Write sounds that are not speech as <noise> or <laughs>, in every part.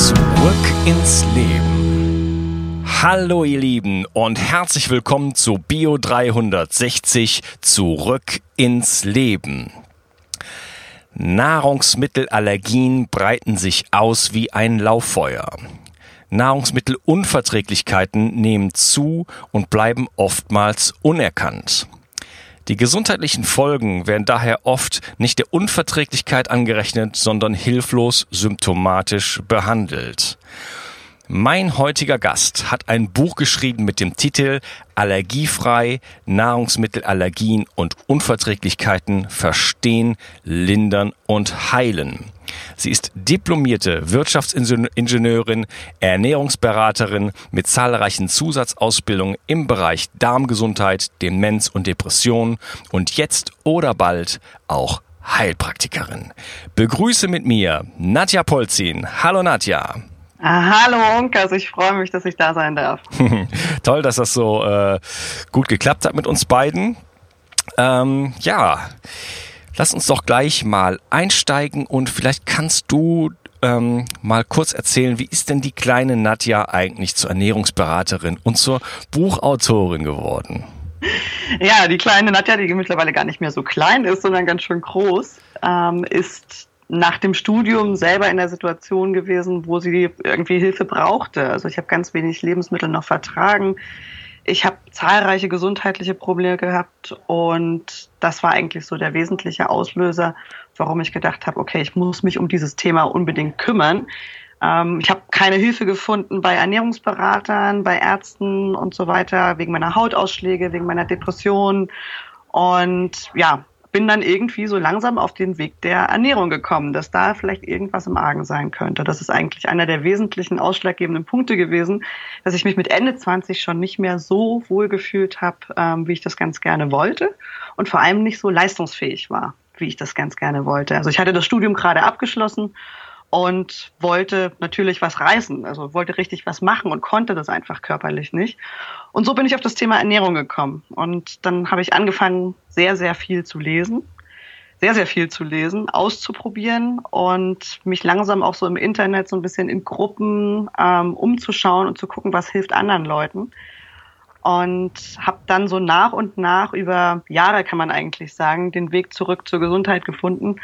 Zurück ins Leben. Hallo ihr Lieben und herzlich willkommen zu Bio 360 Zurück ins Leben. Nahrungsmittelallergien breiten sich aus wie ein Lauffeuer. Nahrungsmittelunverträglichkeiten nehmen zu und bleiben oftmals unerkannt. Die gesundheitlichen Folgen werden daher oft nicht der Unverträglichkeit angerechnet, sondern hilflos symptomatisch behandelt. Mein heutiger Gast hat ein Buch geschrieben mit dem Titel Allergiefrei, Nahrungsmittelallergien und Unverträglichkeiten verstehen, lindern und heilen. Sie ist diplomierte Wirtschaftsingenieurin, Ernährungsberaterin mit zahlreichen Zusatzausbildungen im Bereich Darmgesundheit, Demenz und Depression und jetzt oder bald auch Heilpraktikerin. Begrüße mit mir Nadja Polzin. Hallo Nadja. Ah, hallo Unkas, ich freue mich, dass ich da sein darf. <laughs> Toll, dass das so äh, gut geklappt hat mit uns beiden. Ähm, ja, lass uns doch gleich mal einsteigen und vielleicht kannst du ähm, mal kurz erzählen, wie ist denn die kleine Nadja eigentlich zur Ernährungsberaterin und zur Buchautorin geworden? Ja, die kleine Nadja, die mittlerweile gar nicht mehr so klein ist, sondern ganz schön groß, ähm, ist nach dem Studium selber in der Situation gewesen, wo sie irgendwie Hilfe brauchte. Also ich habe ganz wenig Lebensmittel noch vertragen. Ich habe zahlreiche gesundheitliche Probleme gehabt und das war eigentlich so der wesentliche Auslöser, warum ich gedacht habe, okay, ich muss mich um dieses Thema unbedingt kümmern. Ähm, ich habe keine Hilfe gefunden bei Ernährungsberatern, bei Ärzten und so weiter, wegen meiner Hautausschläge, wegen meiner Depression. Und ja, bin dann irgendwie so langsam auf den Weg der Ernährung gekommen, dass da vielleicht irgendwas im Argen sein könnte. Das ist eigentlich einer der wesentlichen ausschlaggebenden Punkte gewesen, dass ich mich mit Ende 20 schon nicht mehr so wohl gefühlt habe, ähm, wie ich das ganz gerne wollte und vor allem nicht so leistungsfähig war, wie ich das ganz gerne wollte. Also ich hatte das Studium gerade abgeschlossen und wollte natürlich was reißen, also wollte richtig was machen und konnte das einfach körperlich nicht. Und so bin ich auf das Thema Ernährung gekommen. Und dann habe ich angefangen, sehr, sehr viel zu lesen, sehr, sehr viel zu lesen, auszuprobieren und mich langsam auch so im Internet so ein bisschen in Gruppen ähm, umzuschauen und zu gucken, was hilft anderen Leuten. Und habe dann so nach und nach über Jahre, kann man eigentlich sagen, den Weg zurück zur Gesundheit gefunden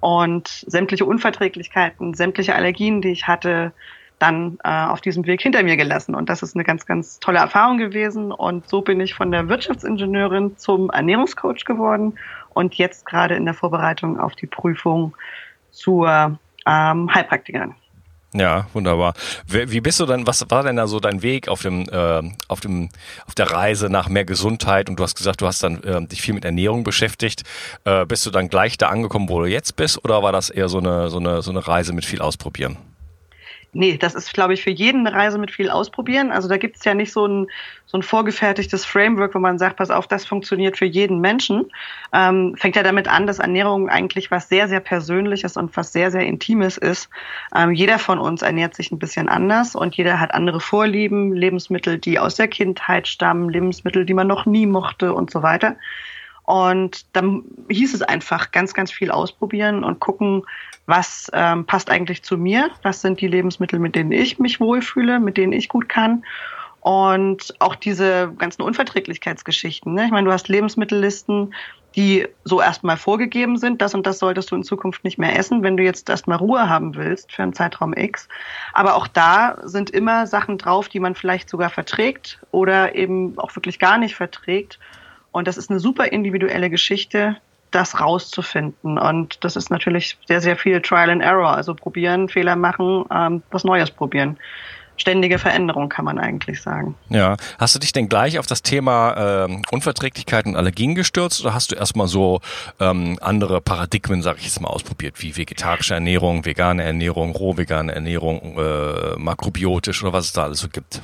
und sämtliche Unverträglichkeiten, sämtliche Allergien, die ich hatte, dann äh, auf diesem Weg hinter mir gelassen. Und das ist eine ganz, ganz tolle Erfahrung gewesen. Und so bin ich von der Wirtschaftsingenieurin zum Ernährungscoach geworden und jetzt gerade in der Vorbereitung auf die Prüfung zur ähm, Heilpraktikerin. Ja, wunderbar. Wie bist du dann, was war denn da so dein Weg auf dem, äh, auf dem, auf der Reise nach mehr Gesundheit? Und du hast gesagt, du hast dann äh, dich viel mit Ernährung beschäftigt. Äh, bist du dann gleich da angekommen, wo du jetzt bist, oder war das eher so eine, so eine, so eine Reise mit viel Ausprobieren? Nee, das ist, glaube ich, für jeden eine Reise mit viel Ausprobieren. Also da gibt es ja nicht so ein, so ein vorgefertigtes Framework, wo man sagt, pass auf, das funktioniert für jeden Menschen. Ähm, fängt ja damit an, dass Ernährung eigentlich was sehr, sehr Persönliches und was sehr, sehr Intimes ist. Ähm, jeder von uns ernährt sich ein bisschen anders und jeder hat andere Vorlieben, Lebensmittel, die aus der Kindheit stammen, Lebensmittel, die man noch nie mochte und so weiter. Und dann hieß es einfach ganz, ganz viel ausprobieren und gucken, was ähm, passt eigentlich zu mir, was sind die Lebensmittel, mit denen ich mich wohlfühle, mit denen ich gut kann. Und auch diese ganzen Unverträglichkeitsgeschichten. Ne? Ich meine, du hast Lebensmittellisten, die so erstmal vorgegeben sind, das und das solltest du in Zukunft nicht mehr essen, wenn du jetzt erstmal Ruhe haben willst für einen Zeitraum X. Aber auch da sind immer Sachen drauf, die man vielleicht sogar verträgt oder eben auch wirklich gar nicht verträgt. Und das ist eine super individuelle Geschichte, das rauszufinden. Und das ist natürlich sehr, sehr viel Trial and Error. Also probieren, Fehler machen, ähm, was Neues probieren. ständige Veränderung, kann man eigentlich sagen. Ja. Hast du dich denn gleich auf das Thema äh, Unverträglichkeit und Allergien gestürzt oder hast du erstmal so ähm, andere Paradigmen, sag ich jetzt mal, ausprobiert, wie vegetarische Ernährung, vegane Ernährung, rohvegane Ernährung, äh, makrobiotisch oder was es da alles so gibt?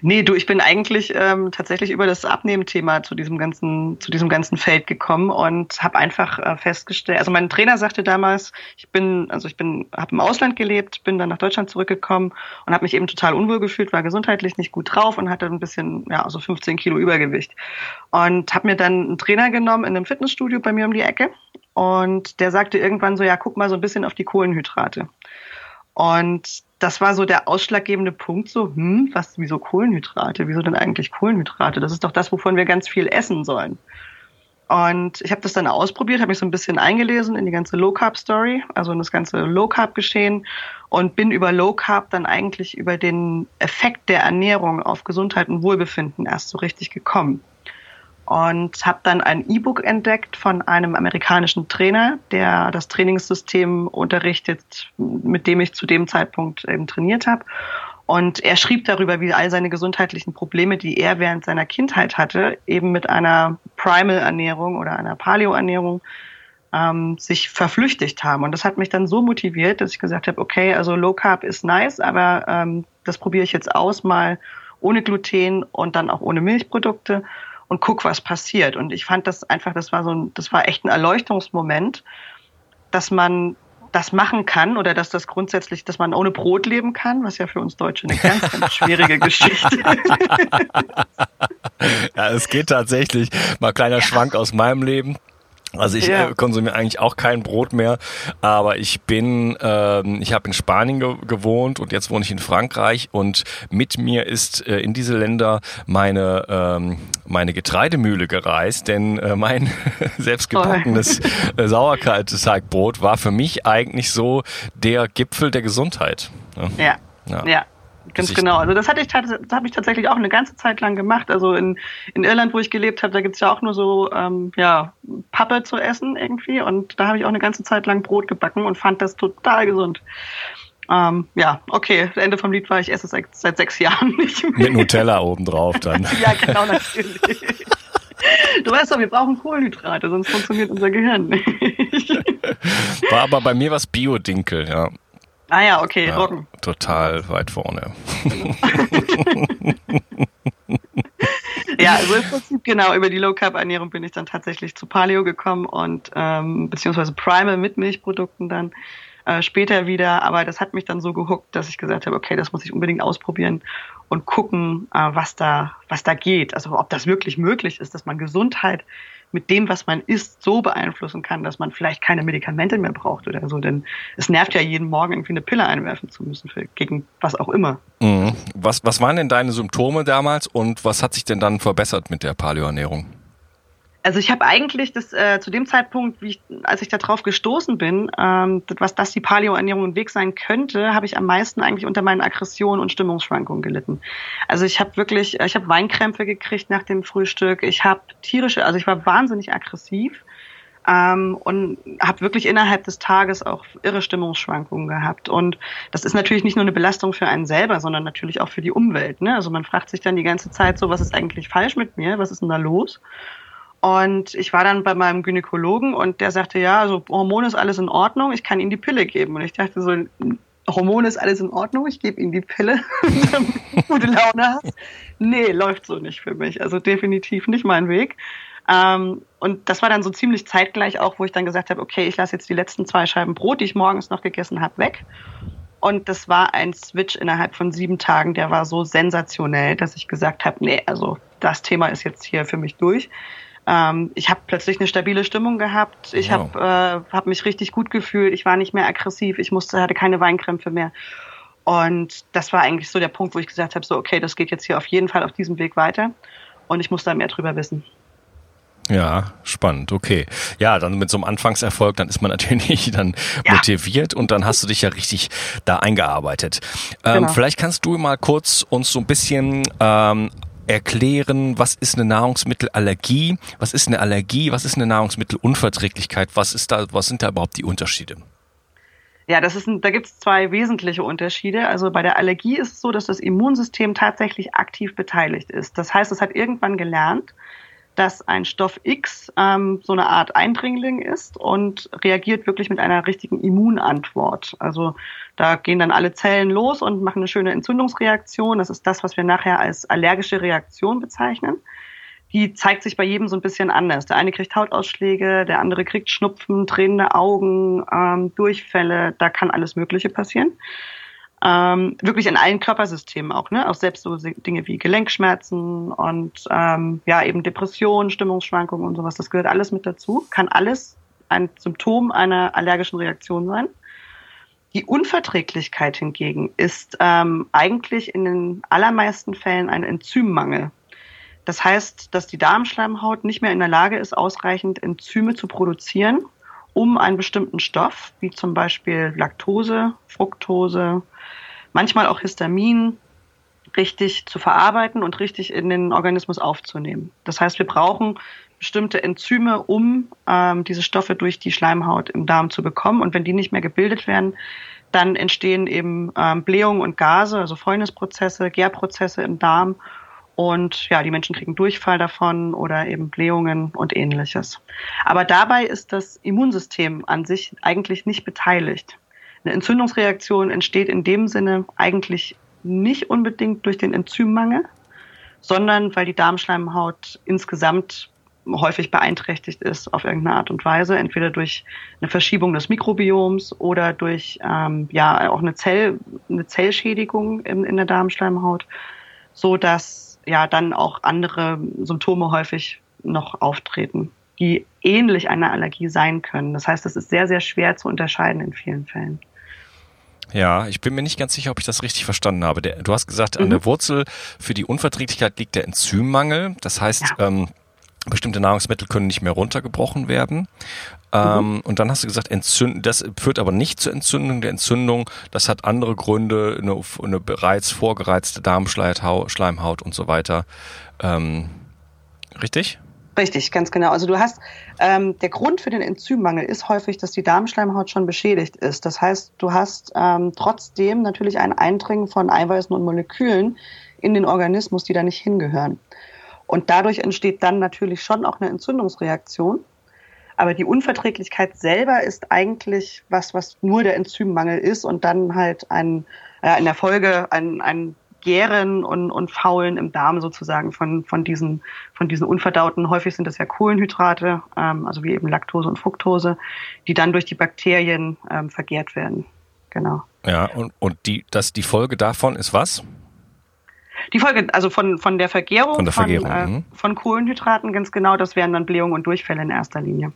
Nee, du, ich bin eigentlich ähm, tatsächlich über das Abnehmthema zu diesem ganzen, zu diesem ganzen Feld gekommen und habe einfach äh, festgestellt, also mein Trainer sagte damals, ich bin, also ich bin, habe im Ausland gelebt, bin dann nach Deutschland zurückgekommen und habe mich eben total unwohl gefühlt, war gesundheitlich nicht gut drauf und hatte ein bisschen, ja, also 15 Kilo Übergewicht. Und habe mir dann einen Trainer genommen in einem Fitnessstudio bei mir um die Ecke und der sagte irgendwann so, ja, guck mal so ein bisschen auf die Kohlenhydrate. Und das war so der ausschlaggebende Punkt, so, hm, was, wieso Kohlenhydrate? Wieso denn eigentlich Kohlenhydrate? Das ist doch das, wovon wir ganz viel essen sollen. Und ich habe das dann ausprobiert, habe mich so ein bisschen eingelesen in die ganze Low Carb Story, also in das ganze Low Carb Geschehen und bin über Low Carb dann eigentlich über den Effekt der Ernährung auf Gesundheit und Wohlbefinden erst so richtig gekommen und habe dann ein E-Book entdeckt von einem amerikanischen Trainer, der das Trainingssystem unterrichtet, mit dem ich zu dem Zeitpunkt eben trainiert habe. Und er schrieb darüber, wie all seine gesundheitlichen Probleme, die er während seiner Kindheit hatte, eben mit einer Primal-Ernährung oder einer Paleo-Ernährung ähm, sich verflüchtigt haben. Und das hat mich dann so motiviert, dass ich gesagt habe, okay, also Low Carb ist nice, aber ähm, das probiere ich jetzt aus, mal ohne Gluten und dann auch ohne Milchprodukte und guck, was passiert. Und ich fand das einfach, das war so ein, das war echt ein Erleuchtungsmoment, dass man das machen kann oder dass das grundsätzlich, dass man ohne Brot leben kann, was ja für uns Deutsche eine ganz, ganz <laughs> schwierige Geschichte ist. Ja, es geht tatsächlich. Mal kleiner ja. Schwank aus meinem Leben. Also ich ja. äh, konsumiere eigentlich auch kein Brot mehr, aber ich bin, ähm, ich habe in Spanien ge gewohnt und jetzt wohne ich in Frankreich und mit mir ist äh, in diese Länder meine ähm, meine Getreidemühle gereist, denn äh, mein <laughs> selbstgebackenes äh, Sauerkaltteigbrot war für mich eigentlich so der Gipfel der Gesundheit. Ja. ja. ja. Ganz genau. Also das hatte ich das habe ich tatsächlich auch eine ganze Zeit lang gemacht. Also in, in Irland, wo ich gelebt habe, da gibt's ja auch nur so ähm, ja, Pappe zu essen irgendwie. Und da habe ich auch eine ganze Zeit lang Brot gebacken und fand das total gesund. Ähm, ja, okay, das Ende vom Lied war, ich esse es seit, seit sechs <laughs> Jahren nicht mehr. Mit Nutella obendrauf dann. <laughs> ja, genau, natürlich. Du weißt doch, wir brauchen Kohlenhydrate, sonst funktioniert unser Gehirn nicht. War aber bei mir was Bio-Dinkel, ja. Ah ja, okay, ja, Roggen. Total weit vorne. <laughs> ja, also im Prinzip genau über die Low Carb Ernährung bin ich dann tatsächlich zu Paleo gekommen und ähm, beziehungsweise Primal mit Milchprodukten dann äh, später wieder. Aber das hat mich dann so gehuckt, dass ich gesagt habe, okay, das muss ich unbedingt ausprobieren und gucken, äh, was da was da geht. Also ob das wirklich möglich ist, dass man Gesundheit mit dem, was man isst, so beeinflussen kann, dass man vielleicht keine Medikamente mehr braucht oder so. Denn es nervt ja jeden Morgen irgendwie eine Pille einwerfen zu müssen, für, gegen was auch immer. Mhm. Was, was waren denn deine Symptome damals und was hat sich denn dann verbessert mit der Paleoernährung? Also ich habe eigentlich das äh, zu dem Zeitpunkt, wie ich, als ich darauf gestoßen bin, ähm, was das die Paleo-Ernährung im Weg sein könnte, habe ich am meisten eigentlich unter meinen Aggressionen und Stimmungsschwankungen gelitten. Also ich habe wirklich, ich habe Weinkrämpfe gekriegt nach dem Frühstück. Ich habe tierische, also ich war wahnsinnig aggressiv ähm, und habe wirklich innerhalb des Tages auch irre Stimmungsschwankungen gehabt. Und das ist natürlich nicht nur eine Belastung für einen selber, sondern natürlich auch für die Umwelt. Ne? Also man fragt sich dann die ganze Zeit so, was ist eigentlich falsch mit mir? Was ist denn da los? Und ich war dann bei meinem Gynäkologen und der sagte, ja, also Hormone ist alles in Ordnung, ich kann Ihnen die Pille geben. Und ich dachte so, Hormone ist alles in Ordnung, ich gebe Ihnen die Pille, <laughs> damit du gute Laune hast. Nee, läuft so nicht für mich. Also definitiv nicht mein Weg. Ähm, und das war dann so ziemlich zeitgleich auch, wo ich dann gesagt habe, okay, ich lasse jetzt die letzten zwei Scheiben Brot, die ich morgens noch gegessen habe, weg. Und das war ein Switch innerhalb von sieben Tagen, der war so sensationell, dass ich gesagt habe, nee, also das Thema ist jetzt hier für mich durch. Ähm, ich habe plötzlich eine stabile Stimmung gehabt. Ich wow. habe äh, hab mich richtig gut gefühlt. Ich war nicht mehr aggressiv. Ich musste, hatte keine Weinkrämpfe mehr. Und das war eigentlich so der Punkt, wo ich gesagt habe, so okay, das geht jetzt hier auf jeden Fall auf diesem Weg weiter. Und ich muss da mehr drüber wissen. Ja, spannend, okay. Ja, dann mit so einem Anfangserfolg, dann ist man <laughs> natürlich dann ja. motiviert und dann hast du dich ja richtig da eingearbeitet. Ähm, genau. Vielleicht kannst du mal kurz uns so ein bisschen ähm, erklären, was ist eine Nahrungsmittelallergie, was ist eine Allergie, was ist eine Nahrungsmittelunverträglichkeit, was ist da, was sind da überhaupt die Unterschiede? Ja, das ist ein, da gibt es zwei wesentliche Unterschiede. Also bei der Allergie ist es so, dass das Immunsystem tatsächlich aktiv beteiligt ist. Das heißt, es hat irgendwann gelernt, dass ein Stoff X ähm, so eine Art Eindringling ist und reagiert wirklich mit einer richtigen Immunantwort. Also da gehen dann alle Zellen los und machen eine schöne Entzündungsreaktion. Das ist das, was wir nachher als allergische Reaktion bezeichnen. Die zeigt sich bei jedem so ein bisschen anders. Der eine kriegt Hautausschläge, der andere kriegt Schnupfen, tränende Augen, ähm, Durchfälle. Da kann alles Mögliche passieren ähm, wirklich in allen Körpersystemen auch, ne? Auch selbst so Dinge wie Gelenkschmerzen und ähm, ja eben Depressionen, Stimmungsschwankungen und sowas. Das gehört alles mit dazu. Kann alles ein Symptom einer allergischen Reaktion sein. Die Unverträglichkeit hingegen ist ähm, eigentlich in den allermeisten Fällen ein Enzymmangel. Das heißt, dass die Darmschleimhaut nicht mehr in der Lage ist, ausreichend Enzyme zu produzieren, um einen bestimmten Stoff, wie zum Beispiel Laktose, Fructose, manchmal auch Histamin richtig zu verarbeiten und richtig in den Organismus aufzunehmen. Das heißt, wir brauchen bestimmte Enzyme, um ähm, diese Stoffe durch die Schleimhaut im Darm zu bekommen. Und wenn die nicht mehr gebildet werden, dann entstehen eben ähm, Blähungen und Gase, also Fäulnisprozesse, Gärprozesse im Darm. Und ja, die Menschen kriegen Durchfall davon oder eben Blähungen und ähnliches. Aber dabei ist das Immunsystem an sich eigentlich nicht beteiligt. Eine Entzündungsreaktion entsteht in dem Sinne eigentlich nicht unbedingt durch den Enzymmangel, sondern weil die Darmschleimhaut insgesamt häufig beeinträchtigt ist auf irgendeine Art und Weise, entweder durch eine Verschiebung des Mikrobioms oder durch ähm, ja auch eine, Zell, eine Zellschädigung in, in der Darmschleimhaut, so dass ja dann auch andere Symptome häufig noch auftreten, die ähnlich einer Allergie sein können. Das heißt, es ist sehr, sehr schwer zu unterscheiden in vielen Fällen. Ja, ich bin mir nicht ganz sicher, ob ich das richtig verstanden habe. Der, du hast gesagt, mhm. an der Wurzel für die Unverträglichkeit liegt der Enzymmangel. Das heißt, ja. ähm, bestimmte Nahrungsmittel können nicht mehr runtergebrochen werden. Ähm, mhm. Und dann hast du gesagt, Entzünd das führt aber nicht zur Entzündung der Entzündung. Das hat andere Gründe, eine, eine bereits vorgereizte Darmschleimhaut und so weiter. Ähm, richtig? Richtig, ganz genau. Also du hast, ähm, der Grund für den Enzymmangel ist häufig, dass die Darmschleimhaut schon beschädigt ist. Das heißt, du hast ähm, trotzdem natürlich ein Eindringen von Eiweißen und Molekülen in den Organismus, die da nicht hingehören. Und dadurch entsteht dann natürlich schon auch eine Entzündungsreaktion. Aber die Unverträglichkeit selber ist eigentlich was, was nur der Enzymmangel ist und dann halt ein, äh, in der Folge ein, ein Gären und, und Faulen im Darm sozusagen von, von, diesen, von diesen unverdauten, häufig sind das ja Kohlenhydrate, ähm, also wie eben Laktose und Fructose, die dann durch die Bakterien ähm, vergärt werden. Genau. Ja, und, und die, das, die Folge davon ist was? Die Folge, also von, von der Vergärung, von, der Vergärung von, äh, mhm. von Kohlenhydraten, ganz genau, das wären dann Blähungen und Durchfälle in erster Linie.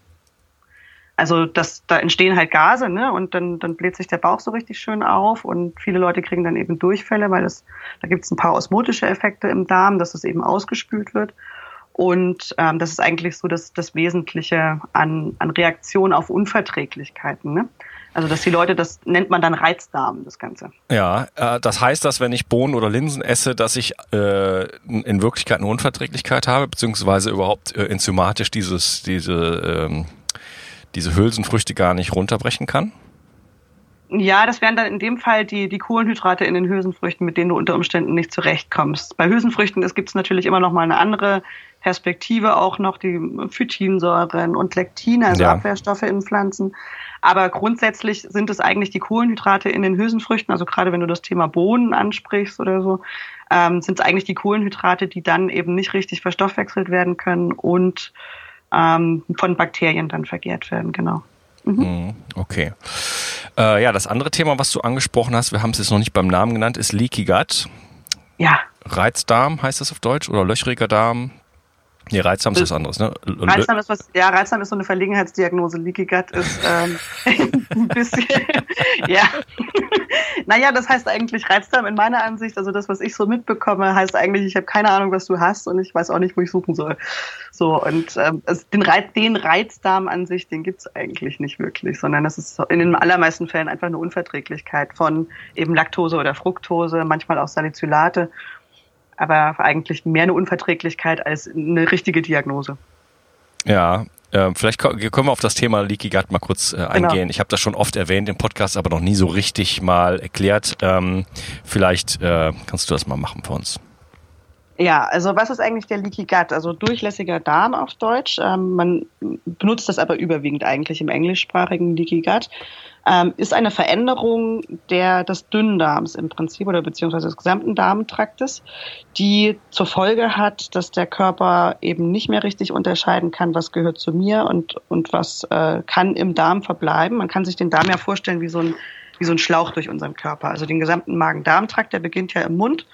Also das, da entstehen halt Gase, ne? Und dann, dann bläht sich der Bauch so richtig schön auf und viele Leute kriegen dann eben Durchfälle, weil es, da gibt es ein paar osmotische Effekte im Darm, dass es eben ausgespült wird. Und ähm, das ist eigentlich so das, das Wesentliche an, an Reaktion auf Unverträglichkeiten. Ne? Also dass die Leute, das nennt man dann Reizdarm, das Ganze. Ja, äh, das heißt, dass wenn ich Bohnen oder Linsen esse, dass ich äh, in Wirklichkeit eine Unverträglichkeit habe, beziehungsweise überhaupt äh, enzymatisch dieses, diese ähm, diese Hülsenfrüchte gar nicht runterbrechen kann? Ja, das wären dann in dem Fall die, die Kohlenhydrate in den Hülsenfrüchten, mit denen du unter Umständen nicht zurechtkommst. Bei Hülsenfrüchten gibt es natürlich immer noch mal eine andere Perspektive, auch noch die Phytinsäuren und Lektine, also ja. Abwehrstoffe in Pflanzen. Aber grundsätzlich sind es eigentlich die Kohlenhydrate in den Hülsenfrüchten, also gerade wenn du das Thema Bohnen ansprichst oder so, ähm, sind es eigentlich die Kohlenhydrate, die dann eben nicht richtig verstoffwechselt werden können und ähm, von Bakterien dann vergehrt werden, genau. Mhm. mhm. Okay. Äh, ja, das andere Thema, was du angesprochen hast, wir haben es jetzt noch nicht beim Namen genannt, ist Leaky Gut. Ja. Reizdarm heißt das auf Deutsch oder löchriger Darm? Nee, Reizdarm ist was anderes, ne? Reizdarm ist was, ja, Reizdarm ist so eine Verlegenheitsdiagnose. Leaky Gut ist ähm, <laughs> ein bisschen, <laughs> ja. <laughs> naja, das heißt eigentlich Reizdarm in meiner Ansicht, also das, was ich so mitbekomme, heißt eigentlich, ich habe keine Ahnung, was du hast und ich weiß auch nicht, wo ich suchen soll. So, und ähm, also den, Reiz, den Reizdarm an sich, den gibt's eigentlich nicht wirklich, sondern das ist in den allermeisten Fällen einfach eine Unverträglichkeit von eben Laktose oder Fructose, manchmal auch Salicylate aber eigentlich mehr eine Unverträglichkeit als eine richtige Diagnose. Ja, äh, vielleicht können wir auf das Thema Leaky Gut mal kurz äh, genau. eingehen. Genau. Ich habe das schon oft erwähnt im Podcast, aber noch nie so richtig mal erklärt. Ähm, vielleicht äh, kannst du das mal machen für uns. Ja, also was ist eigentlich der Leaky Gut? Also durchlässiger Darm auf Deutsch. Ähm, man benutzt das aber überwiegend eigentlich im englischsprachigen Leaky Gut. Ähm, ist eine Veränderung der, des Dünndarms im Prinzip oder beziehungsweise des gesamten Darmtraktes, die zur Folge hat, dass der Körper eben nicht mehr richtig unterscheiden kann, was gehört zu mir und, und was äh, kann im Darm verbleiben. Man kann sich den Darm ja vorstellen wie so ein, wie so ein Schlauch durch unseren Körper. Also den gesamten Magen-Darm-Trakt, der beginnt ja im Mund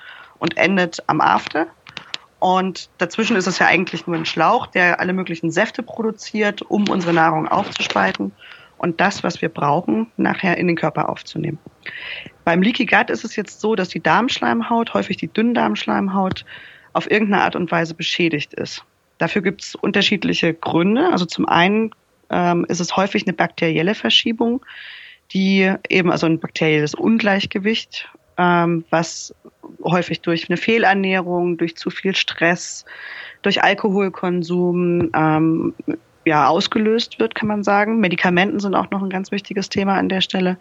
und endet am After. Und dazwischen ist es ja eigentlich nur ein Schlauch, der alle möglichen Säfte produziert, um unsere Nahrung aufzuspalten und das, was wir brauchen, nachher in den Körper aufzunehmen. Beim Leaky Gut ist es jetzt so, dass die Darmschleimhaut, häufig die Dünndarmschleimhaut, auf irgendeine Art und Weise beschädigt ist. Dafür gibt es unterschiedliche Gründe. Also zum einen ähm, ist es häufig eine bakterielle Verschiebung, die eben also ein bakterielles Ungleichgewicht ähm, was häufig durch eine Fehlernährung, durch zu viel Stress, durch Alkoholkonsum ähm, ja ausgelöst wird, kann man sagen. Medikamenten sind auch noch ein ganz wichtiges Thema an der Stelle.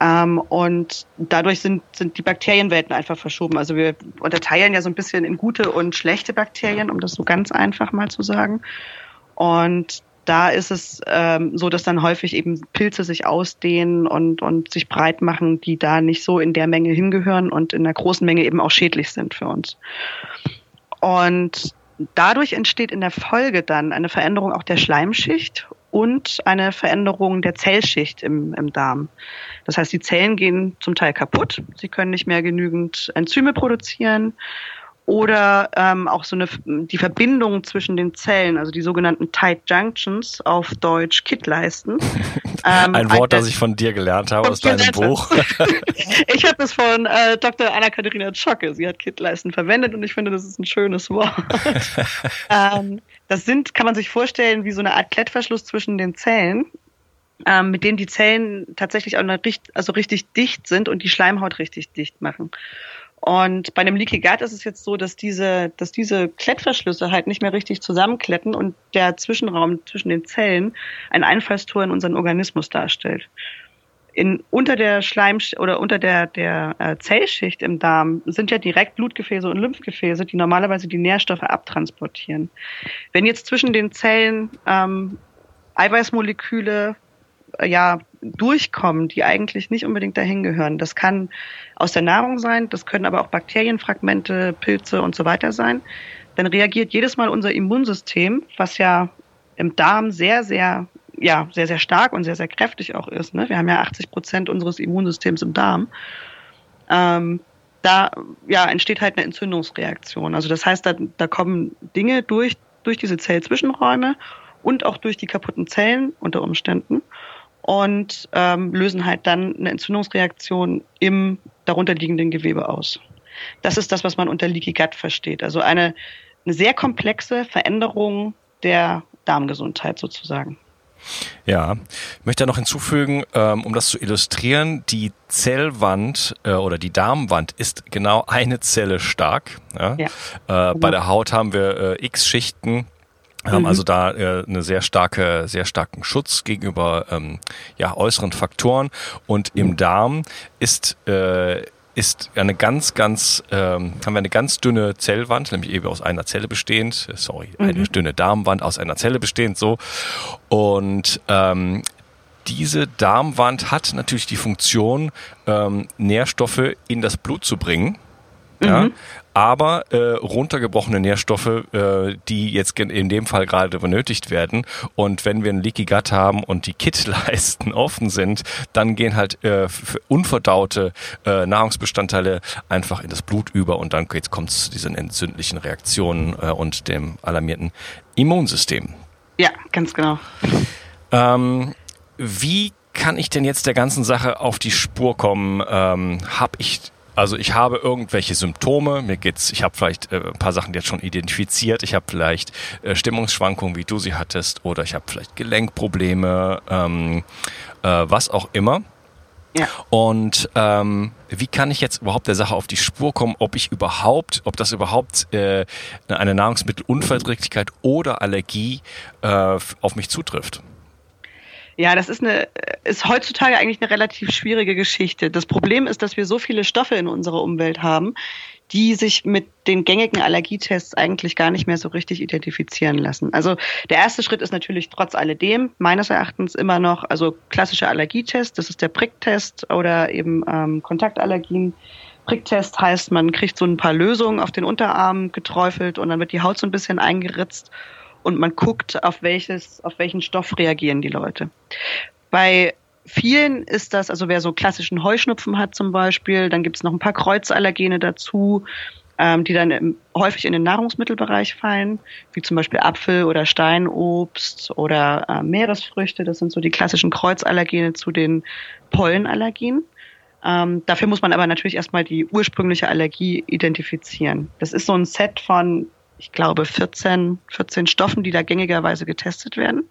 Ähm, und dadurch sind, sind die Bakterienwelten einfach verschoben. Also wir unterteilen ja so ein bisschen in gute und schlechte Bakterien, um das so ganz einfach mal zu sagen. Und da ist es ähm, so, dass dann häufig eben Pilze sich ausdehnen und, und sich breit machen, die da nicht so in der Menge hingehören und in der großen Menge eben auch schädlich sind für uns. Und dadurch entsteht in der Folge dann eine Veränderung auch der Schleimschicht und eine Veränderung der Zellschicht im, im Darm. Das heißt, die Zellen gehen zum Teil kaputt, sie können nicht mehr genügend Enzyme produzieren oder ähm, auch so eine die Verbindung zwischen den Zellen, also die sogenannten Tight Junctions, auf Deutsch Kittleisten. <laughs> Ähm, ein Wort, das ich von dir gelernt habe aus deinem Buch. <laughs> ich habe es von äh, Dr. Anna-Katharina Zschocke. Sie hat Kittleisten verwendet und ich finde, das ist ein schönes Wort. <laughs> ähm, das sind, kann man sich vorstellen, wie so eine Art Klettverschluss zwischen den Zellen. Ähm, mit denen die Zellen tatsächlich auch noch richtig, also richtig dicht sind und die Schleimhaut richtig dicht machen. Und bei einem Leaky Gut ist es jetzt so, dass diese, dass diese Klettverschlüsse halt nicht mehr richtig zusammenkletten und der Zwischenraum zwischen den Zellen ein Einfallstor in unseren Organismus darstellt. In, unter der Schleim oder unter der, der äh, Zellschicht im Darm sind ja direkt Blutgefäße und Lymphgefäße, die normalerweise die Nährstoffe abtransportieren. Wenn jetzt zwischen den Zellen ähm, Eiweißmoleküle ja durchkommen, die eigentlich nicht unbedingt dahin gehören. Das kann aus der Nahrung sein, das können aber auch Bakterienfragmente, Pilze und so weiter sein. Dann reagiert jedes Mal unser Immunsystem, was ja im Darm sehr, sehr, ja, sehr, sehr stark und sehr, sehr kräftig auch ist. Ne? Wir haben ja 80 Prozent unseres Immunsystems im Darm. Ähm, da ja, entsteht halt eine Entzündungsreaktion. Also das heißt, da, da kommen Dinge durch, durch diese Zellzwischenräume und auch durch die kaputten Zellen unter Umständen und ähm, lösen halt dann eine Entzündungsreaktion im darunterliegenden Gewebe aus. Das ist das, was man unter Leaky Gut versteht. Also eine, eine sehr komplexe Veränderung der Darmgesundheit sozusagen. Ja, ich möchte da noch hinzufügen, ähm, um das zu illustrieren, die Zellwand äh, oder die Darmwand ist genau eine Zelle stark. Ja? Ja. Äh, bei der Haut haben wir äh, x Schichten haben mhm. also da äh, eine sehr starke, sehr starken Schutz gegenüber ähm, ja, äußeren Faktoren und im mhm. Darm ist äh, ist eine ganz, ganz, ähm, haben wir eine ganz dünne Zellwand, nämlich eben aus einer Zelle bestehend, äh, sorry, mhm. eine dünne Darmwand aus einer Zelle bestehend, so. Und ähm, diese Darmwand hat natürlich die Funktion, ähm, Nährstoffe in das Blut zu bringen. Ja, mhm aber äh, runtergebrochene Nährstoffe, äh, die jetzt in dem Fall gerade benötigt werden. Und wenn wir ein Leaky Gut haben und die Kittleisten <laughs> offen sind, dann gehen halt äh, unverdaute äh, Nahrungsbestandteile einfach in das Blut über und dann kommt es zu diesen entzündlichen Reaktionen äh, und dem alarmierten Immunsystem. Ja, ganz genau. Ähm, wie kann ich denn jetzt der ganzen Sache auf die Spur kommen? Ähm, Habe ich also ich habe irgendwelche Symptome, mir geht's, ich habe vielleicht äh, ein paar Sachen jetzt schon identifiziert, ich habe vielleicht äh, Stimmungsschwankungen, wie du sie hattest, oder ich habe vielleicht Gelenkprobleme, ähm, äh, was auch immer. Ja. Und ähm, wie kann ich jetzt überhaupt der Sache auf die Spur kommen, ob ich überhaupt, ob das überhaupt äh, eine Nahrungsmittelunverträglichkeit oder Allergie äh, auf mich zutrifft? Ja, das ist eine, ist heutzutage eigentlich eine relativ schwierige Geschichte. Das Problem ist, dass wir so viele Stoffe in unserer Umwelt haben, die sich mit den gängigen Allergietests eigentlich gar nicht mehr so richtig identifizieren lassen. Also der erste Schritt ist natürlich trotz alledem meines Erachtens immer noch, also klassischer Allergietest, das ist der Pricktest oder eben ähm, Kontaktallergien. Pricktest heißt, man kriegt so ein paar Lösungen auf den Unterarm geträufelt und dann wird die Haut so ein bisschen eingeritzt und man guckt, auf welches, auf welchen Stoff reagieren die Leute. Bei vielen ist das, also wer so klassischen Heuschnupfen hat zum Beispiel, dann gibt es noch ein paar Kreuzallergene dazu, ähm, die dann im, häufig in den Nahrungsmittelbereich fallen, wie zum Beispiel Apfel oder Steinobst oder äh, Meeresfrüchte. Das sind so die klassischen Kreuzallergene zu den Pollenallergien. Ähm, dafür muss man aber natürlich erstmal die ursprüngliche Allergie identifizieren. Das ist so ein Set von, ich glaube, 14, 14 Stoffen, die da gängigerweise getestet werden.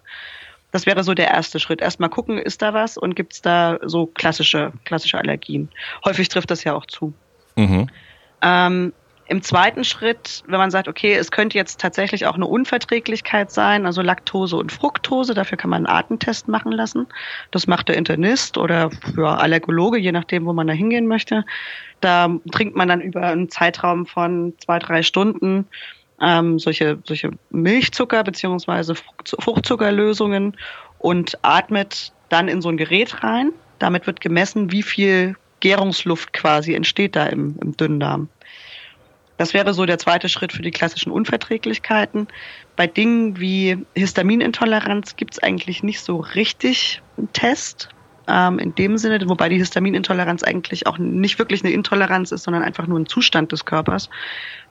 Das wäre so der erste Schritt. Erstmal gucken, ist da was und gibt es da so klassische, klassische Allergien. Häufig trifft das ja auch zu. Mhm. Ähm, Im zweiten Schritt, wenn man sagt, okay, es könnte jetzt tatsächlich auch eine Unverträglichkeit sein, also Laktose und Fructose, dafür kann man einen Artentest machen lassen. Das macht der Internist oder ja, Allergologe, je nachdem, wo man da hingehen möchte. Da trinkt man dann über einen Zeitraum von zwei, drei Stunden ähm, solche, solche Milchzucker beziehungsweise Fruchtzuckerlösungen und atmet dann in so ein Gerät rein. Damit wird gemessen, wie viel Gärungsluft quasi entsteht da im, im Dünndarm. Das wäre so der zweite Schritt für die klassischen Unverträglichkeiten. Bei Dingen wie Histaminintoleranz gibt es eigentlich nicht so richtig einen Test ähm, in dem Sinne, wobei die Histaminintoleranz eigentlich auch nicht wirklich eine Intoleranz ist, sondern einfach nur ein Zustand des Körpers,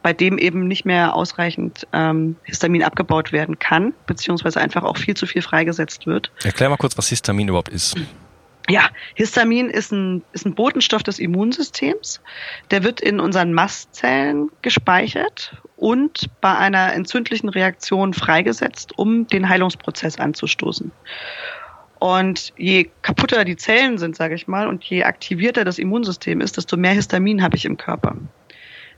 bei dem eben nicht mehr ausreichend ähm, Histamin abgebaut werden kann, beziehungsweise einfach auch viel zu viel freigesetzt wird. Erklär mal kurz, was Histamin überhaupt ist. Ja, Histamin ist ein, ist ein Botenstoff des Immunsystems. Der wird in unseren Mastzellen gespeichert und bei einer entzündlichen Reaktion freigesetzt, um den Heilungsprozess anzustoßen. Und je kaputter die Zellen sind, sage ich mal, und je aktivierter das Immunsystem ist, desto mehr Histamin habe ich im Körper.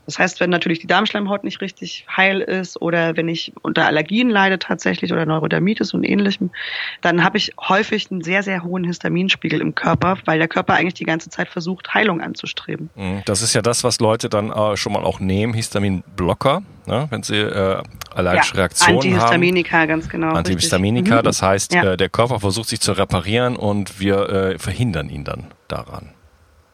Das heißt, wenn natürlich die Darmschleimhaut nicht richtig heil ist oder wenn ich unter Allergien leide tatsächlich oder Neurodermitis und ähnlichem, dann habe ich häufig einen sehr, sehr hohen Histaminspiegel im Körper, weil der Körper eigentlich die ganze Zeit versucht, Heilung anzustreben. Mhm. Das ist ja das, was Leute dann äh, schon mal auch nehmen, Histaminblocker, ne? wenn sie äh, allergische ja, Reaktionen Antihistaminika, haben. ganz genau. Antihistaminika, mhm. das heißt, ja. äh, der Körper versucht sich zu reparieren und wir äh, verhindern ihn dann daran.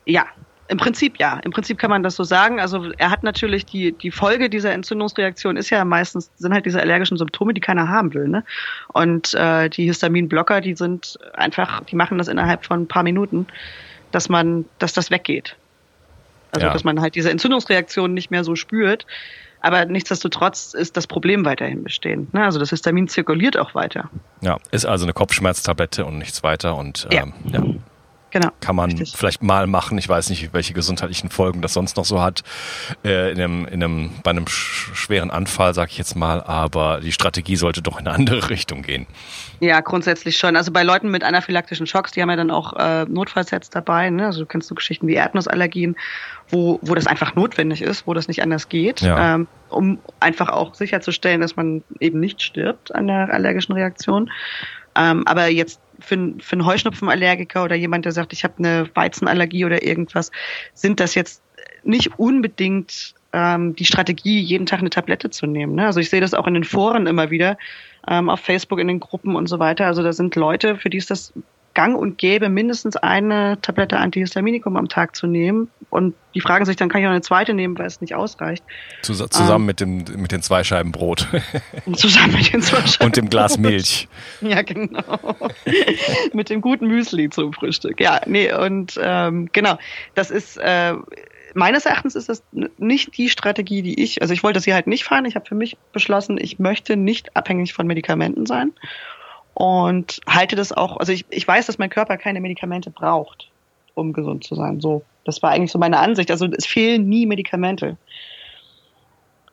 Ja, im Prinzip ja. Im Prinzip kann man das so sagen. Also er hat natürlich die, die Folge dieser Entzündungsreaktion ist ja meistens, sind halt diese allergischen Symptome, die keiner haben will. Ne? Und äh, die Histaminblocker, die sind einfach, die machen das innerhalb von ein paar Minuten, dass man, dass das weggeht. Also ja. dass man halt diese Entzündungsreaktion nicht mehr so spürt. Aber nichtsdestotrotz ist das Problem weiterhin bestehen. Ne? Also das Histamin zirkuliert auch weiter. Ja, ist also eine Kopfschmerztablette und nichts weiter. Und ähm, ja. ja. Genau. Kann man richtig. vielleicht mal machen. Ich weiß nicht, welche gesundheitlichen Folgen das sonst noch so hat. Äh, in einem, in einem, bei einem schweren Anfall, sag ich jetzt mal, aber die Strategie sollte doch in eine andere <laughs> Richtung gehen. Ja, grundsätzlich schon. Also bei Leuten mit anaphylaktischen Schocks, die haben ja dann auch äh, Notfallsets dabei. Ne? Also du kennst so Geschichten wie Erdnussallergien, wo, wo das einfach notwendig ist, wo das nicht anders geht, ja. ähm, um einfach auch sicherzustellen, dass man eben nicht stirbt an der allergischen Reaktion. Ähm, aber jetzt für, für einen Heuschnupfenallergiker oder jemand, der sagt, ich habe eine Weizenallergie oder irgendwas, sind das jetzt nicht unbedingt ähm, die Strategie, jeden Tag eine Tablette zu nehmen. Ne? Also ich sehe das auch in den Foren immer wieder, ähm, auf Facebook, in den Gruppen und so weiter. Also da sind Leute, für die ist das gang und gäbe, mindestens eine Tablette Antihistaminikum am Tag zu nehmen. Und die fragen sich, dann kann ich auch eine zweite nehmen, weil es nicht ausreicht. Zus zusammen ähm, mit, dem, mit den zwei Scheiben Brot. <laughs> zusammen mit den zwei Scheiben Und dem Glas Milch. <laughs> Ja, genau. <laughs> mit dem guten Müsli zum Frühstück. Ja, nee, und ähm, genau, das ist... Äh, meines Erachtens ist das nicht die Strategie, die ich, also ich wollte sie halt nicht fahren. Ich habe für mich beschlossen, ich möchte nicht abhängig von Medikamenten sein und halte das auch, also ich, ich weiß, dass mein Körper keine Medikamente braucht, um gesund zu sein. So, das war eigentlich so meine Ansicht. Also es fehlen nie Medikamente.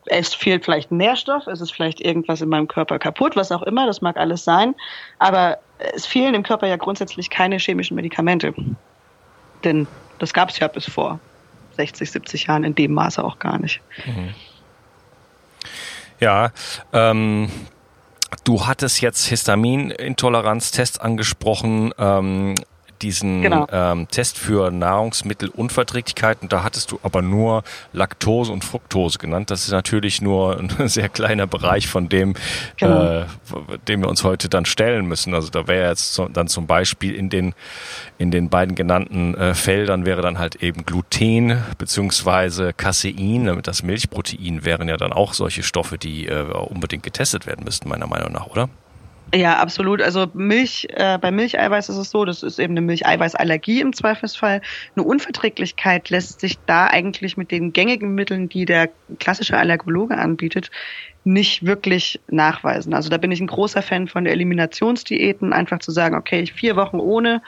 Es fehlt vielleicht ein Nährstoff, es ist vielleicht irgendwas in meinem Körper kaputt, was auch immer, das mag alles sein. Aber es fehlen im Körper ja grundsätzlich keine chemischen Medikamente. Denn das gab es ja bis vor 60, 70 Jahren in dem Maße auch gar nicht. Mhm. Ja, ähm, du hattest jetzt Histaminintoleranztests angesprochen. Ähm, diesen genau. ähm, Test für Nahrungsmittelunverträglichkeiten. Da hattest du aber nur Laktose und Fructose genannt. Das ist natürlich nur ein <laughs> sehr kleiner Bereich von dem, genau. äh, dem wir uns heute dann stellen müssen. Also da wäre jetzt so, dann zum Beispiel in den in den beiden genannten äh, Feldern wäre dann halt eben Gluten beziehungsweise Casein, das Milchprotein wären ja dann auch solche Stoffe, die äh, unbedingt getestet werden müssten, meiner Meinung nach, oder? Ja, absolut. Also Milch, äh, bei Milcheiweiß ist es so, das ist eben eine Milcheiweißallergie im Zweifelsfall. Eine Unverträglichkeit lässt sich da eigentlich mit den gängigen Mitteln, die der klassische Allergologe anbietet, nicht wirklich nachweisen. Also da bin ich ein großer Fan von Eliminationsdiäten, einfach zu sagen, okay, ich vier Wochen ohne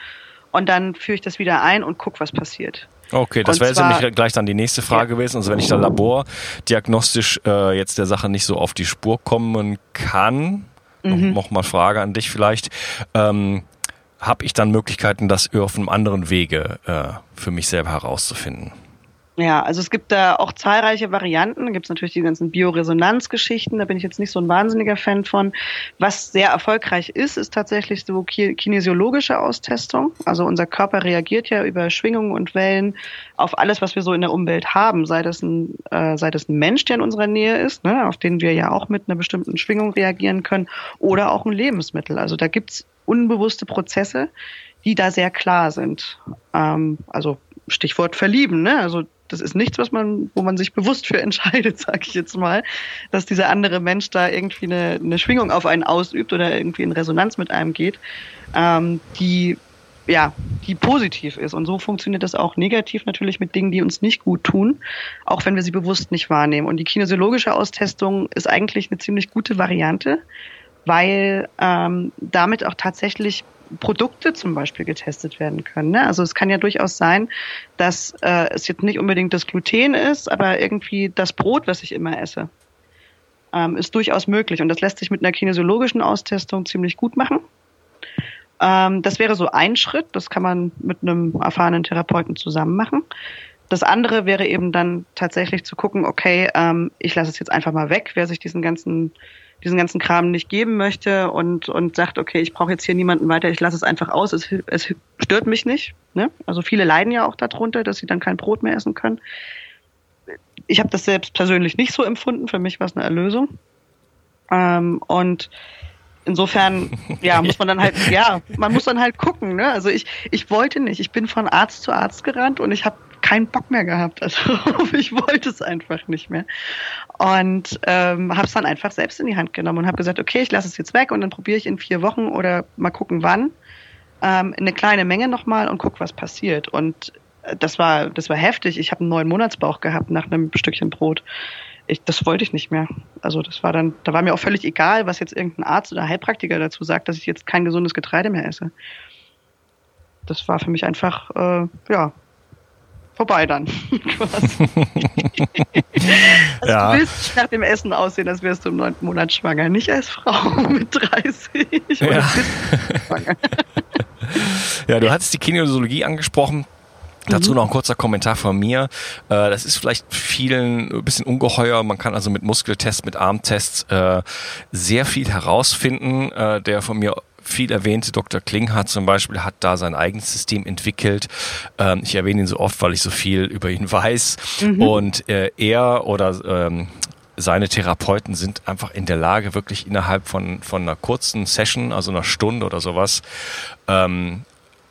und dann führe ich das wieder ein und guck, was passiert. Okay, das wäre nämlich gleich dann die nächste Frage ja. gewesen. Also wenn ich da labordiagnostisch äh, jetzt der Sache nicht so auf die Spur kommen kann, mhm. noch, mal Frage an dich vielleicht. Ähm, habe ich dann Möglichkeiten, das auf einem anderen Wege äh, für mich selber herauszufinden? Ja, also es gibt da auch zahlreiche Varianten. Da gibt es natürlich die ganzen Bioresonanzgeschichten, da bin ich jetzt nicht so ein wahnsinniger Fan von. Was sehr erfolgreich ist, ist tatsächlich so kinesiologische Austestung. Also unser Körper reagiert ja über Schwingungen und Wellen auf alles, was wir so in der Umwelt haben, sei das ein, äh, sei das ein Mensch, der in unserer Nähe ist, ne, auf den wir ja auch mit einer bestimmten Schwingung reagieren können, oder auch ein Lebensmittel. Also da gibt's unbewusste Prozesse, die da sehr klar sind. Ähm, also Stichwort verlieben, ne? Also das ist nichts, was man, wo man sich bewusst für entscheidet, <laughs> sag ich jetzt mal, dass dieser andere Mensch da irgendwie eine, eine Schwingung auf einen ausübt oder irgendwie in Resonanz mit einem geht, ähm, die ja, die positiv ist. Und so funktioniert das auch negativ natürlich mit Dingen, die uns nicht gut tun, auch wenn wir sie bewusst nicht wahrnehmen. Und die kinesiologische Austestung ist eigentlich eine ziemlich gute Variante, weil ähm, damit auch tatsächlich Produkte zum Beispiel getestet werden können. Ne? Also es kann ja durchaus sein, dass äh, es jetzt nicht unbedingt das Gluten ist, aber irgendwie das Brot, was ich immer esse, ähm, ist durchaus möglich. Und das lässt sich mit einer kinesiologischen Austestung ziemlich gut machen. Ähm, das wäre so ein Schritt. Das kann man mit einem erfahrenen Therapeuten zusammen machen. Das andere wäre eben dann tatsächlich zu gucken, okay, ähm, ich lasse es jetzt einfach mal weg, wer sich diesen ganzen diesen ganzen Kram nicht geben möchte und, und sagt, okay, ich brauche jetzt hier niemanden weiter, ich lasse es einfach aus, es, es stört mich nicht. Ne? Also viele leiden ja auch darunter, dass sie dann kein Brot mehr essen können. Ich habe das selbst persönlich nicht so empfunden, für mich war es eine Erlösung. Ähm, und insofern, ja, <laughs> muss man dann halt, ja, man muss dann halt gucken, ne? Also ich, ich wollte nicht. Ich bin von Arzt zu Arzt gerannt und ich habe keinen Bock mehr gehabt. Also <laughs> ich wollte es einfach nicht mehr. Und ähm, habe es dann einfach selbst in die Hand genommen und habe gesagt, okay, ich lasse es jetzt weg und dann probiere ich in vier Wochen oder mal gucken wann ähm, eine kleine Menge nochmal und guck, was passiert. Und äh, das war, das war heftig. Ich habe einen neuen Monatsbauch gehabt nach einem Stückchen Brot. Ich, das wollte ich nicht mehr. Also das war dann, da war mir auch völlig egal, was jetzt irgendein Arzt oder Heilpraktiker dazu sagt, dass ich jetzt kein gesundes Getreide mehr esse. Das war für mich einfach, äh, ja, vorbei dann. <laughs> <laughs> also ja. Du willst nach dem Essen aussehen, als wärst du im neunten Monat schwanger, nicht als Frau <laughs> mit 30 ja. ja, du hattest die Kinesiologie angesprochen. Dazu mhm. noch ein kurzer Kommentar von mir. Äh, das ist vielleicht vielen ein bisschen ungeheuer. Man kann also mit Muskeltests, mit Armtests äh, sehr viel herausfinden. Äh, der von mir viel erwähnte Dr. Klinghardt zum Beispiel hat da sein eigenes System entwickelt. Ähm, ich erwähne ihn so oft, weil ich so viel über ihn weiß. Mhm. Und äh, er oder ähm, seine Therapeuten sind einfach in der Lage, wirklich innerhalb von, von einer kurzen Session, also einer Stunde oder sowas, ähm,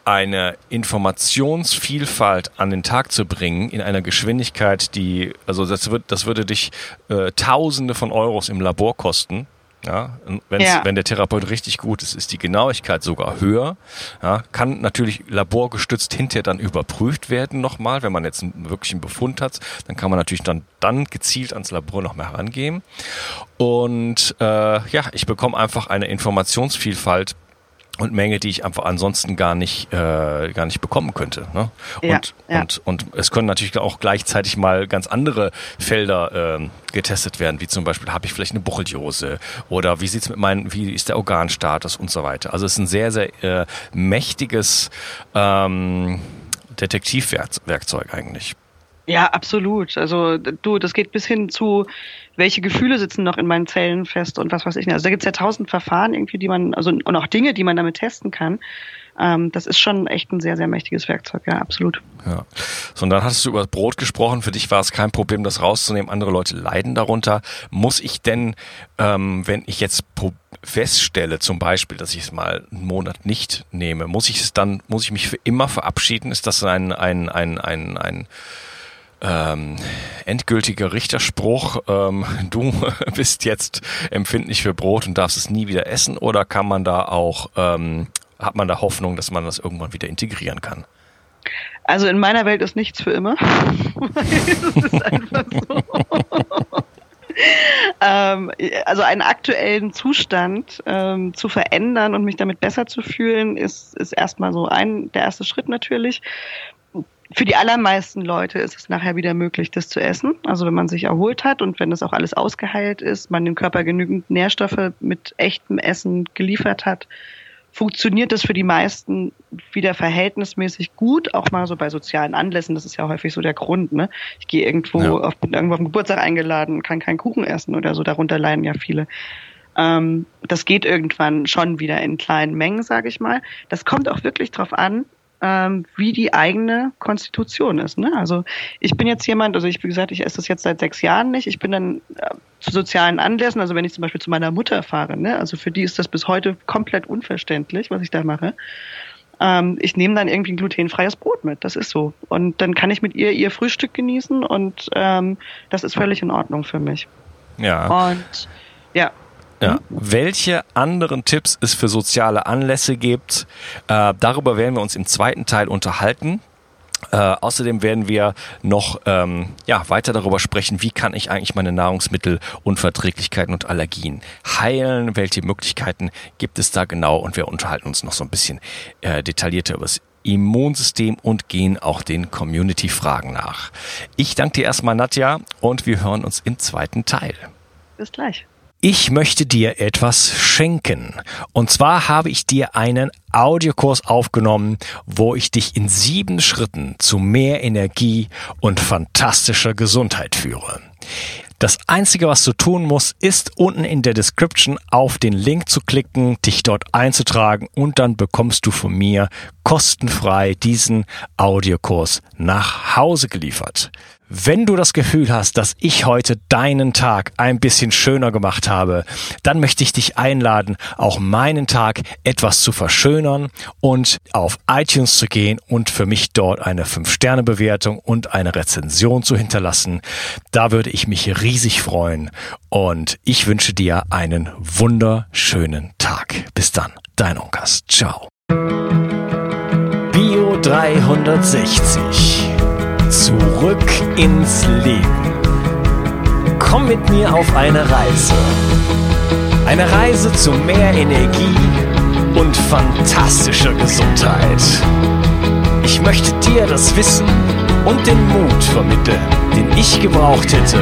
eine Informationsvielfalt an den Tag zu bringen in einer Geschwindigkeit, die, also das wird, das würde dich äh, Tausende von Euros im Labor kosten. Ja, ja. Wenn der Therapeut richtig gut ist, ist die Genauigkeit sogar höher. Ja, kann natürlich laborgestützt hinterher dann überprüft werden nochmal, wenn man jetzt einen wirklichen Befund hat. Dann kann man natürlich dann, dann gezielt ans Labor noch mehr herangehen. Und äh, ja, ich bekomme einfach eine Informationsvielfalt und Menge, die ich einfach ansonsten gar nicht, äh, gar nicht bekommen könnte. Ne? Ja, und, ja. und, und es können natürlich auch gleichzeitig mal ganz andere Felder äh, getestet werden, wie zum Beispiel, habe ich vielleicht eine Borreliose oder wie sieht's mit meinem, wie ist der Organstatus und so weiter. Also es ist ein sehr, sehr äh, mächtiges ähm, Detektivwerkzeug eigentlich. Ja, absolut. Also du, das geht bis hin zu, welche Gefühle sitzen noch in meinen Zellen fest und was weiß ich nicht. Also da gibt's ja tausend Verfahren irgendwie, die man, also und auch Dinge, die man damit testen kann. Ähm, das ist schon echt ein sehr, sehr mächtiges Werkzeug, ja, absolut. Ja. So, und dann hattest du über Brot gesprochen. Für dich war es kein Problem, das rauszunehmen. Andere Leute leiden darunter. Muss ich denn, ähm, wenn ich jetzt feststelle, zum Beispiel, dass ich es mal einen Monat nicht nehme, muss ich es dann, muss ich mich für immer verabschieden? Ist das ein, ein, ein, ein, ein ähm, endgültiger Richterspruch, ähm, du <laughs> bist jetzt empfindlich für Brot und darfst es nie wieder essen oder kann man da auch, ähm, hat man da Hoffnung, dass man das irgendwann wieder integrieren kann? Also in meiner Welt ist nichts für immer. <laughs> das ist einfach so. <laughs> ähm, also einen aktuellen Zustand ähm, zu verändern und mich damit besser zu fühlen, ist, ist erstmal so ein, der erste Schritt natürlich für die allermeisten Leute ist es nachher wieder möglich, das zu essen. Also wenn man sich erholt hat und wenn das auch alles ausgeheilt ist, man dem Körper genügend Nährstoffe mit echtem Essen geliefert hat, funktioniert das für die meisten wieder verhältnismäßig gut, auch mal so bei sozialen Anlässen. Das ist ja häufig so der Grund. Ne? Ich gehe irgendwo ja. auf, irgendwo auf den Geburtstag eingeladen, kann keinen Kuchen essen oder so. Darunter leiden ja viele. Ähm, das geht irgendwann schon wieder in kleinen Mengen, sage ich mal. Das kommt auch wirklich drauf an, ähm, wie die eigene Konstitution ist. Ne? Also ich bin jetzt jemand, also ich, wie gesagt, ich esse das jetzt seit sechs Jahren nicht. Ich bin dann äh, zu sozialen Anlässen, also wenn ich zum Beispiel zu meiner Mutter fahre, ne? also für die ist das bis heute komplett unverständlich, was ich da mache. Ähm, ich nehme dann irgendwie ein glutenfreies Brot mit, das ist so. Und dann kann ich mit ihr ihr Frühstück genießen und ähm, das ist völlig in Ordnung für mich. Ja. Und ja, ja. Welche anderen Tipps es für soziale Anlässe gibt, äh, darüber werden wir uns im zweiten Teil unterhalten. Äh, außerdem werden wir noch ähm, ja, weiter darüber sprechen, wie kann ich eigentlich meine Nahrungsmittelunverträglichkeiten und Allergien heilen, welche Möglichkeiten gibt es da genau und wir unterhalten uns noch so ein bisschen äh, detaillierter über das Immunsystem und gehen auch den Community-Fragen nach. Ich danke dir erstmal, Nadja, und wir hören uns im zweiten Teil. Bis gleich. Ich möchte dir etwas schenken. Und zwar habe ich dir einen Audiokurs aufgenommen, wo ich dich in sieben Schritten zu mehr Energie und fantastischer Gesundheit führe. Das Einzige, was du tun musst, ist unten in der Description auf den Link zu klicken, dich dort einzutragen und dann bekommst du von mir kostenfrei diesen Audiokurs nach Hause geliefert. Wenn du das Gefühl hast, dass ich heute deinen Tag ein bisschen schöner gemacht habe, dann möchte ich dich einladen, auch meinen Tag etwas zu verschönern und auf iTunes zu gehen und für mich dort eine 5-Sterne-Bewertung und eine Rezension zu hinterlassen. Da würde ich mich riesig freuen und ich wünsche dir einen wunderschönen Tag. Bis dann, dein Onkas. Ciao. Bio 360 Zurück ins Leben. Komm mit mir auf eine Reise. Eine Reise zu mehr Energie und fantastischer Gesundheit. Ich möchte dir das Wissen und den Mut vermitteln, den ich gebraucht hätte,